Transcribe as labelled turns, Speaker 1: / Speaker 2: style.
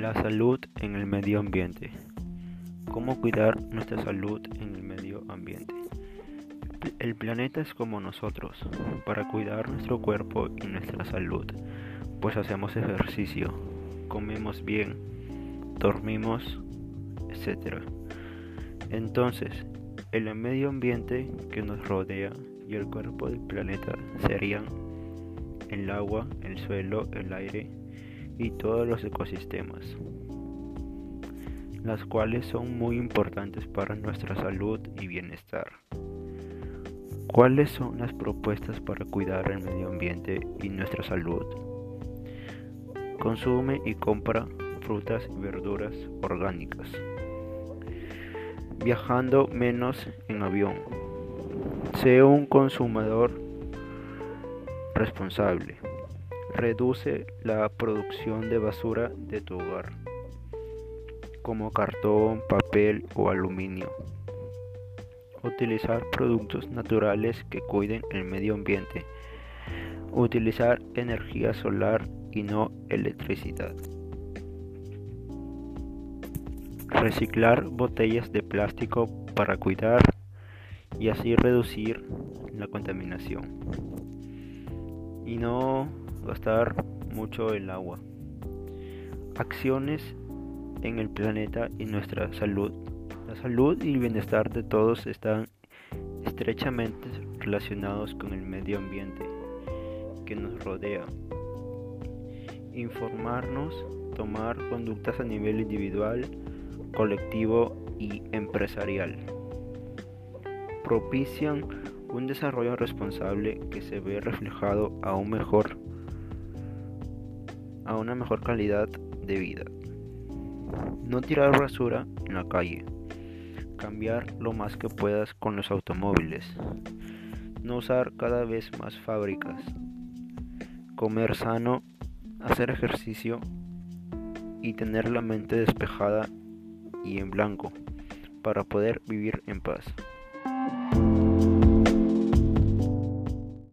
Speaker 1: La salud en el medio ambiente. ¿Cómo cuidar nuestra salud en el medio ambiente? El planeta es como nosotros, para cuidar nuestro cuerpo y nuestra salud, pues hacemos ejercicio, comemos bien, dormimos, etc. Entonces, el medio ambiente que nos rodea y el cuerpo del planeta serían el agua, el suelo, el aire, y todos los ecosistemas, las cuales son muy importantes para nuestra salud y bienestar. ¿Cuáles son las propuestas para cuidar el medio ambiente y nuestra salud? Consume y compra frutas y verduras orgánicas. Viajando menos en avión. Sea un consumador responsable. Reduce la producción de basura de tu hogar, como cartón, papel o aluminio. Utilizar productos naturales que cuiden el medio ambiente. Utilizar energía solar y no electricidad. Reciclar botellas de plástico para cuidar y así reducir la contaminación. Y no gastar mucho el agua. Acciones en el planeta y nuestra salud. La salud y el bienestar de todos están estrechamente relacionados con el medio ambiente que nos rodea. Informarnos, tomar conductas a nivel individual, colectivo y empresarial. Propician un desarrollo responsable que se ve reflejado a un mejor a una mejor calidad de vida. No tirar basura en la calle. Cambiar lo más que puedas con los automóviles. No usar cada vez más fábricas. Comer sano, hacer ejercicio y tener la mente despejada y en blanco para poder vivir en paz.